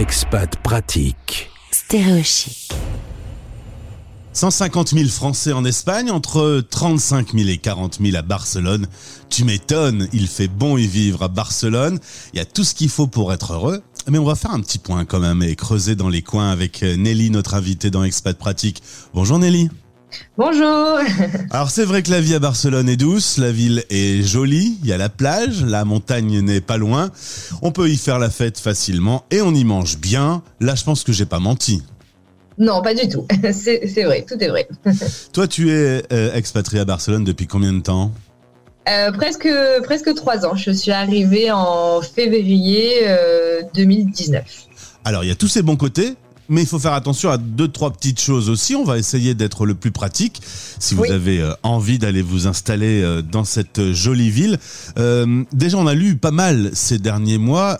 Expat pratique. Stéréochic. 150 000 Français en Espagne, entre 35 000 et 40 000 à Barcelone. Tu m'étonnes, il fait bon y vivre à Barcelone. Il y a tout ce qu'il faut pour être heureux. Mais on va faire un petit point quand même et creuser dans les coins avec Nelly, notre invitée dans Expat Pratique. Bonjour Nelly. Bonjour. Alors c'est vrai que la vie à Barcelone est douce, la ville est jolie, il y a la plage, la montagne n'est pas loin, on peut y faire la fête facilement et on y mange bien. Là je pense que j'ai pas menti. Non, pas du tout. C'est vrai, tout est vrai. Toi tu es euh, expatrié à Barcelone depuis combien de temps? Euh, presque, presque trois ans. Je suis arrivée en février 2019. Euh, Alors il y a tous ces bons côtés, mais il faut faire attention à deux, trois petites choses aussi. On va essayer d'être le plus pratique. Si vous avez euh, envie d'aller vous installer euh, dans cette jolie ville. Euh, déjà, on a lu pas mal ces derniers mois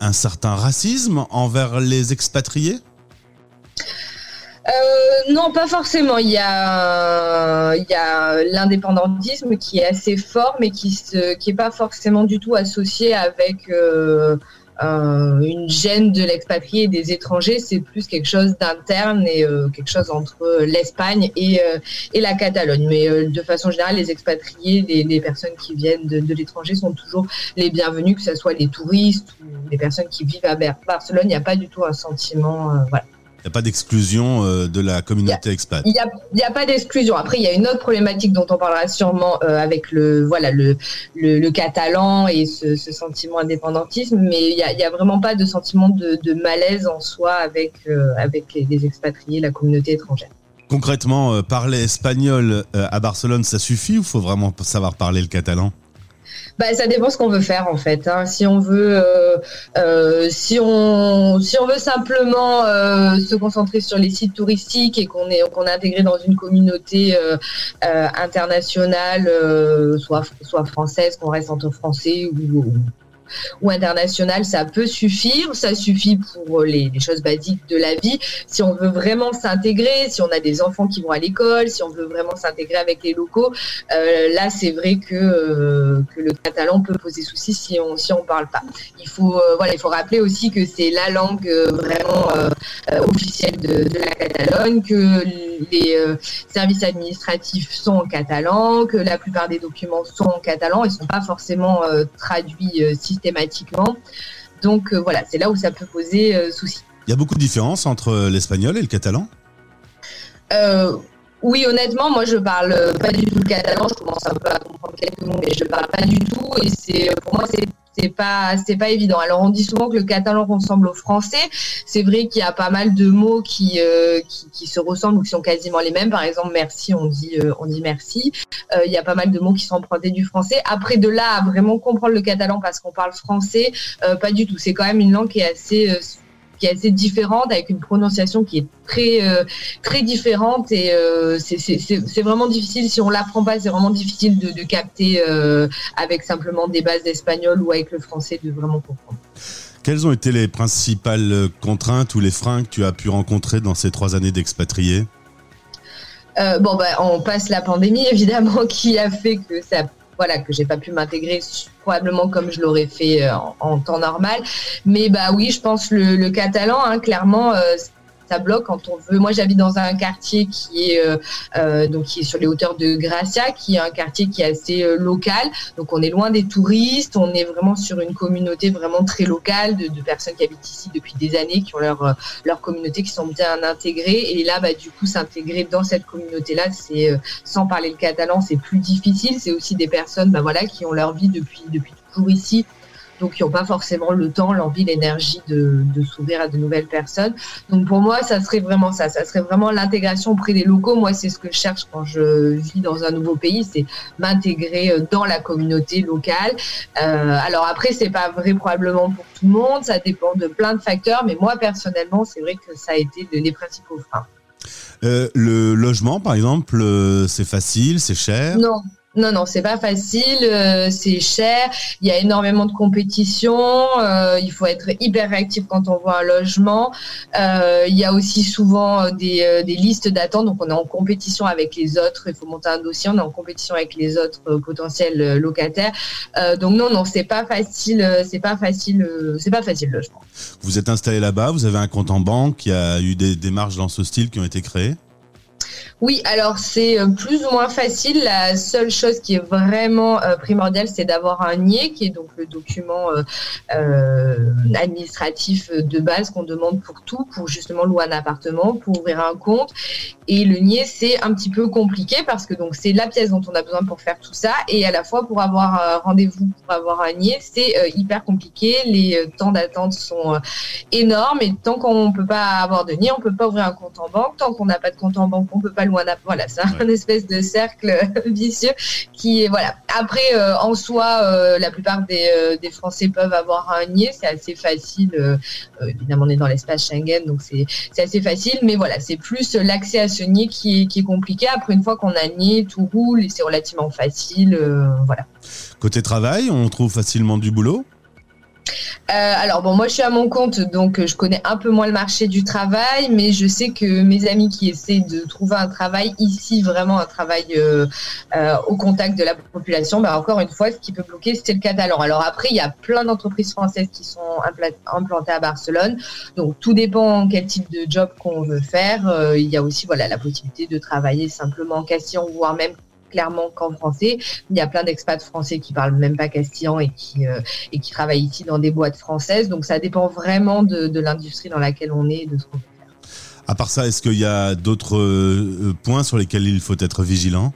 un certain racisme envers les expatriés. non, pas forcément. Il y a, il y a l'indépendantisme qui est assez fort, mais qui se, qui est pas forcément du tout associé avec euh, une gêne de l'expatrié et des étrangers, c'est plus quelque chose d'interne et euh, quelque chose entre l'Espagne et, euh, et la Catalogne. Mais de façon générale, les expatriés, les, personnes qui viennent de, de l'étranger sont toujours les bienvenus, que ce soit les touristes ou les personnes qui vivent à Barcelone. Il n'y a pas du tout un sentiment, n'y a pas d'exclusion euh, de la communauté expat. Il n'y a, pas d'exclusion. Après, il y a une autre problématique dont on parlera sûrement euh, avec le, voilà, le, le, catalan et ce, sentiment indépendantisme, mais il n'y a, vraiment pas de sentiment de, malaise en soi avec, euh, avec les, expatriés, la communauté étrangère. Concrètement, parler espagnol à Barcelone, ça suffit ou faut vraiment savoir parler le catalan? Bah, ça dépend ce qu'on veut faire en fait. Hein. Si on veut, euh, euh, si on, si on veut simplement euh, se concentrer sur les sites touristiques et qu'on est, qu'on est intégré dans une communauté internationale, soit, soit française, qu'on reste entre français ou, ou international, ça peut suffire. Ça suffit pour les, choses basiques de la vie. Si on veut vraiment s'intégrer, si on a des enfants qui vont à l'école, si on veut vraiment s'intégrer avec les locaux, euh, là c'est vrai que, euh, que le catalan peut poser souci si on si on parle pas. Il faut euh, voilà, il faut rappeler aussi que c'est la langue vraiment officielle de, de, la Catalogne, que les services administratifs sont en catalan, que la plupart des documents sont en catalan et sont pas forcément traduits systématiquement. Donc euh, voilà, c'est là où ça peut poser euh, souci. Il y a beaucoup de différences entre l'espagnol et le catalan? Euh, oui, honnêtement, moi je parle pas du tout le catalan. Je commence un peu à comprendre quelques mots, mais je parle pas du tout. Et c'est pour moi c'est c'est pas c'est pas évident. Alors on dit souvent que le catalan ressemble au français. C'est vrai qu'il y a pas mal de mots qui, euh, qui, se ressemblent ou qui sont quasiment les mêmes. Par exemple, merci, on dit euh, on dit merci. Euh, il y a pas mal de mots qui sont empruntés du français. Après de là à vraiment comprendre le catalan parce qu'on parle français, pas du tout. C'est quand même une langue qui est assez qui est assez différente, avec une prononciation qui est très euh, très différente. Et euh, c'est vraiment difficile. Si on l'apprend pas, c'est vraiment difficile de, de capter euh, avec simplement des bases d'espagnol ou avec le français de vraiment comprendre. Quelles ont été les principales contraintes ou les freins que tu as pu rencontrer dans ces trois années d'expatrié euh, bon, bah, on passe la pandémie évidemment qui a fait que ça voilà que j'ai pas pu m'intégrer probablement comme je l'aurais fait euh, en, temps normal. Mais bah oui je pense le, le catalan hein, clairement euh, ça bloque quand on veut. Moi, j'habite dans un quartier qui est euh, euh, donc qui est sur les hauteurs de Gracia, qui est un quartier qui est assez euh, local. Donc, on est loin des touristes. On est vraiment sur une communauté vraiment très locale de, personnes qui habitent ici depuis des années, qui ont leur communauté, qui sont bien intégrées. Et là, bah, du coup, s'intégrer dans cette communauté-là, c'est sans parler le catalan, c'est plus difficile. C'est aussi des personnes, bah voilà, qui ont leur vie depuis toujours ici donc qui n'ont pas forcément le temps, l'envie, l'énergie de, s'ouvrir à de nouvelles personnes. Donc pour moi, ça serait vraiment ça, ça serait vraiment l'intégration auprès des locaux. Moi, c'est ce que je cherche quand je vis dans un nouveau pays, c'est m'intégrer euh, dans la communauté locale. Euh, alors après, c'est pas vrai probablement pour tout le monde, ça dépend de plein de facteurs, mais moi personnellement, c'est vrai que ça a été les principaux freins. Euh, le logement, par exemple, c'est facile, c'est cher? Non, Non, non, c'est pas facile, euh, c'est cher, il y a énormément de compétition, euh, il faut être hyper réactif quand on voit un logement. Euh, il y a aussi souvent des, des listes d'attente, donc on est en compétition avec les autres, il faut monter un dossier, on est en compétition avec les autres potentiels locataires. donc non, non, c'est pas facile, c'est pas facile, c'est pas facile le logement. Vous êtes installé là-bas, vous avez un compte en banque, il y a eu des démarches dans ce style qui ont été créées? Oui, alors c'est euh, plus ou moins facile. La seule chose qui est vraiment euh, primordiale, c'est d'avoir un NIE, qui est donc le document euh, administratif de base qu'on demande pour tout, pour justement louer un appartement, pour ouvrir un compte. Et le NIE, c'est un petit peu compliqué parce que donc c'est la pièce dont on a besoin pour faire tout ça, et à la fois pour avoir rendez-vous pour avoir un NIE, c'est hyper compliqué. Les temps d'attente sont énormes, et tant qu'on ne peut pas avoir de NIE, on ne peut pas ouvrir un compte en banque. Tant qu'on n'a pas de compte en banque, on peut pas loin voilà c'est un espèce de cercle vicieux qui voilà. Après euh, en soi euh, la plupart euh, des, Français peuvent avoir un nier. C'est assez facile évidemment on est dans l'espace Schengen donc c'est assez facile. Mais voilà c'est plus l'accès à qui est, qui est compliqué. Après une fois qu'on a nié tout roule et c'est relativement facile voilà. Côté travail on trouve facilement du boulot? Euh, alors bon, moi je suis à mon compte, donc euh, je connais un peu moins le marché du travail, mais je sais que mes amis qui essaient de trouver un travail ici, vraiment un travail euh, au contact de la population, bah encore une fois, ce qui peut bloquer, c'est le catalan. Alors après, il y a plein d'entreprises françaises qui sont implantées à Barcelone, donc tout dépend quel type de job qu'on veut faire. il y a aussi voilà la possibilité de travailler simplement en Castillon, voire même clairement qu'en français. Il y a plein d'expats français qui parlent même pas castillan et qui, euh, et qui travaillent ici dans des boîtes françaises. Donc ça dépend vraiment de, l'industrie dans laquelle on est et de ce qu'on peut faire. À part ça, est-ce qu'il y a d'autres euh, points sur lesquels il faut être vigilant?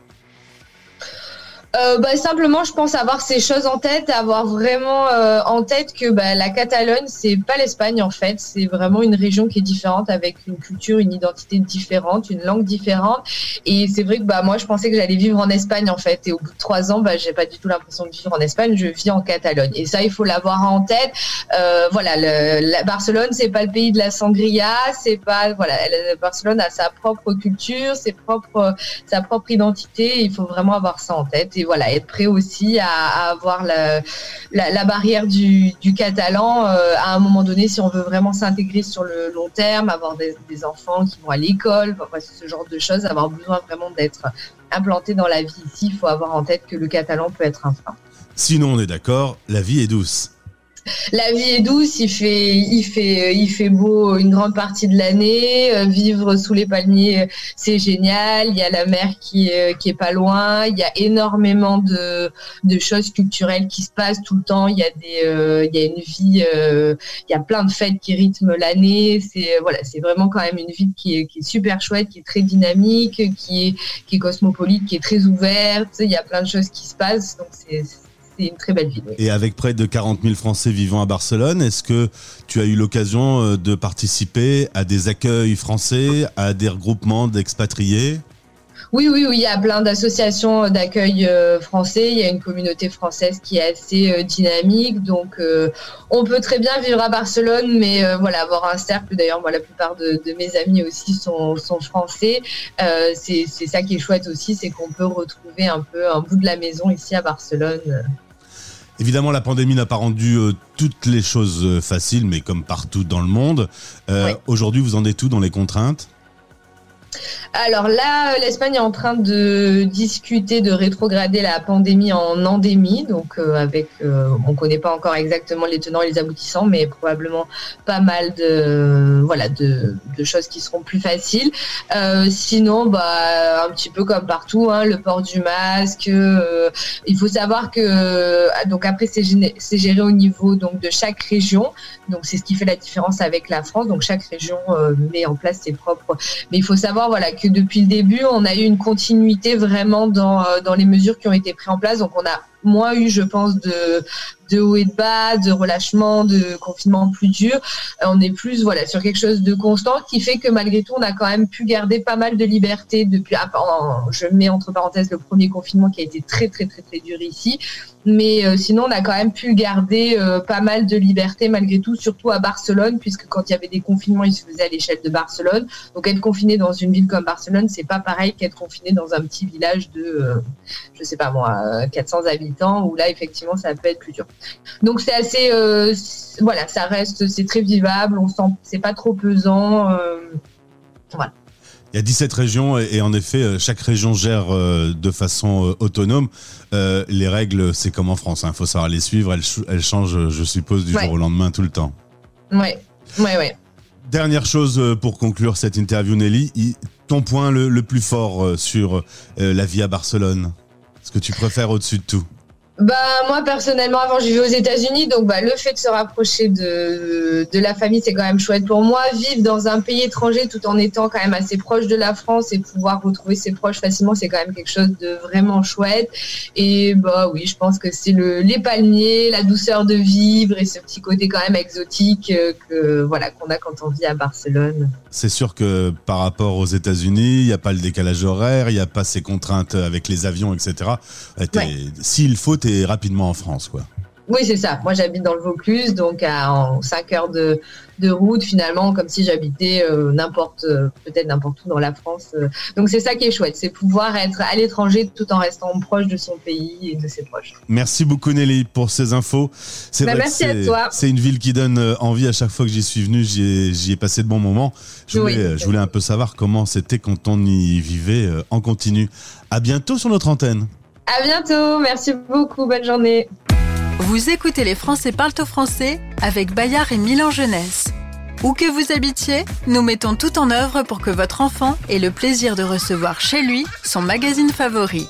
Euh, bah, simplement, je pense avoir ces choses en tête, avoir vraiment euh, en tête que bah, la Catalogne, c'est pas l'Espagne en fait, c'est vraiment une région qui est différente avec une culture, une identité différente, une langue différente. Et c'est vrai que bah moi, je pensais que j'allais vivre en Espagne en fait, et au bout de trois ans, bah j'ai pas du tout l'impression de vivre en Espagne, je vis en Catalogne. Et ça, il faut l'avoir en tête. Euh, voilà, le, la Barcelone, c'est pas le pays de la sangria, c'est pas voilà, Barcelone a sa propre culture, ses propres, sa propre identité. Il faut vraiment avoir ça en tête voilà, être prêt aussi à, avoir la, barrière du, du catalan euh, à un moment donné si on veut vraiment s'intégrer sur le long terme, avoir des, enfants qui vont à l'école, ce genre de choses, avoir besoin vraiment d'être implanté dans la vie ici, il faut avoir en tête que le catalan peut être un frein. Sinon, on est d'accord, la vie est douce la vie est douce, il fait, beau une grande partie de l'année. Euh, vivre sous les palmiers, c'est génial. Il y a la mer qui qui est pas loin. Il y a énormément de, choses culturelles qui se passent tout le temps. Il y a euh, une vie, euh, il y a plein de fêtes qui rythment l'année. C'est vraiment quand même une ville qui est, super chouette, qui est très dynamique, qui est, cosmopolite, qui est très ouverte. Il y a plein de choses qui se passent. Donc une très belle ville. Et avec près de 40 000 Français vivant à Barcelone, est-ce que tu as eu l'occasion euh, de participer à des accueils français, à des regroupements d'expatriés? Oui, oui, oui, il y a plein d'associations d'accueil euh, français. Il y a une communauté française qui est assez euh, dynamique. Donc, on peut très bien vivre à Barcelone, mais voilà, avoir un cercle. D'ailleurs, moi, la plupart de, mes amis aussi sont, sont français. c'est ça qui est chouette aussi, c'est qu'on peut retrouver un peu un bout de la maison ici à Barcelone. Évidemment, la pandémie n'a pas rendu euh, toutes les choses euh, faciles, mais comme partout dans le monde. Euh, aujourd'hui, vous en êtes tout dans les contraintes? Alors là, l'Espagne est en train de discuter de rétrograder la pandémie en endémie. Donc euh, avec, euh, on connaît pas encore exactement les tenants et les aboutissants, mais probablement pas mal de voilà de, choses qui seront plus faciles. Euh, sinon, bah un petit peu comme partout, hein, le port du masque. il faut savoir que donc après c'est géré, au niveau donc de chaque région. Donc c'est ce qui fait la différence avec la France. Donc chaque région met en place ses propres. Mais il faut savoir voilà que depuis le début, on a eu une continuité vraiment dans, euh, dans les mesures qui ont été prises en place. Donc on a moins eu, je pense, de, de haut et de bas, de relâchement, de confinement plus dur. Euh, on est plus voilà sur quelque chose de constant qui fait que malgré tout, on a quand même pu garder pas mal de liberté depuis. Ah, je mets entre parenthèses le premier confinement qui a été très très très très dur ici, mais euh, sinon on a quand même pu garder euh, pas mal de liberté malgré tout, surtout à Barcelone, puisque quand il y avait des confinements, ils se faisaient à l'échelle de Barcelone. Donc être confiné dans une ville comme Barcelone, c'est pas pareil qu'être confiné dans un petit village de, je sais pas moi, 400 habitants où là effectivement ça peut être plus dur. Donc c'est assez, euh, voilà, ça reste, c'est très vivable. On sent, c'est pas trop pesant. Euh, voilà. Il y a 17 régions et en effet, euh, chaque région gère de façon autonome. les règles, c'est comme en France. Il hein. faut savoir les suivre. Elles, changent, je suppose, du jour au lendemain tout le temps. Ouais, ouais, ouais. Dernière chose pour conclure cette interview, Nelly. Ton point le, le plus fort sur la vie à Barcelone? Ce que tu préfères au-dessus de tout? Bah moi personnellement avant je vivais aux États-Unis donc bah le fait de se rapprocher de, de la famille c'est quand même chouette pour moi vivre dans un pays étranger tout en étant quand même assez proche de la France et pouvoir retrouver ses proches facilement c'est quand même quelque chose de vraiment chouette et bah oui je pense que c'est le les palmiers la douceur de vivre et ce petit côté quand même exotique euh, que voilà qu'on a quand on vit à Barcelone. C'est sûr que par rapport aux États-Unis il n'y a pas le décalage horaire il n'y a pas ces contraintes avec les avions etc. S'il faut rapidement en France, quoi. Oui, c'est ça. Moi, j'habite dans le Vaucluse, donc à en 5 heures de, de, route, finalement, comme si j'habitais euh, n'importe, euh, peut-être n'importe où dans la France. Euh. Donc, c'est ça qui est chouette, c'est pouvoir être à l'étranger tout en restant proche de son pays et de ses proches. Merci beaucoup, Nelly, pour ces infos. C'est bah, merci à toi. C'est une ville qui donne envie à chaque fois que j'y suis venu. J'y ai, passé de bons moments. Je voulais, je voulais un peu savoir comment c'était quand on y vivait en continu. À bientôt sur notre antenne. À bientôt. Merci beaucoup. Bonne journée. Vous écoutez Les Français parlent au français avec Bayard et Milan Jeunesse. Où que vous habitiez, nous mettons tout en œuvre pour que votre enfant ait le plaisir de recevoir chez lui son magazine favori.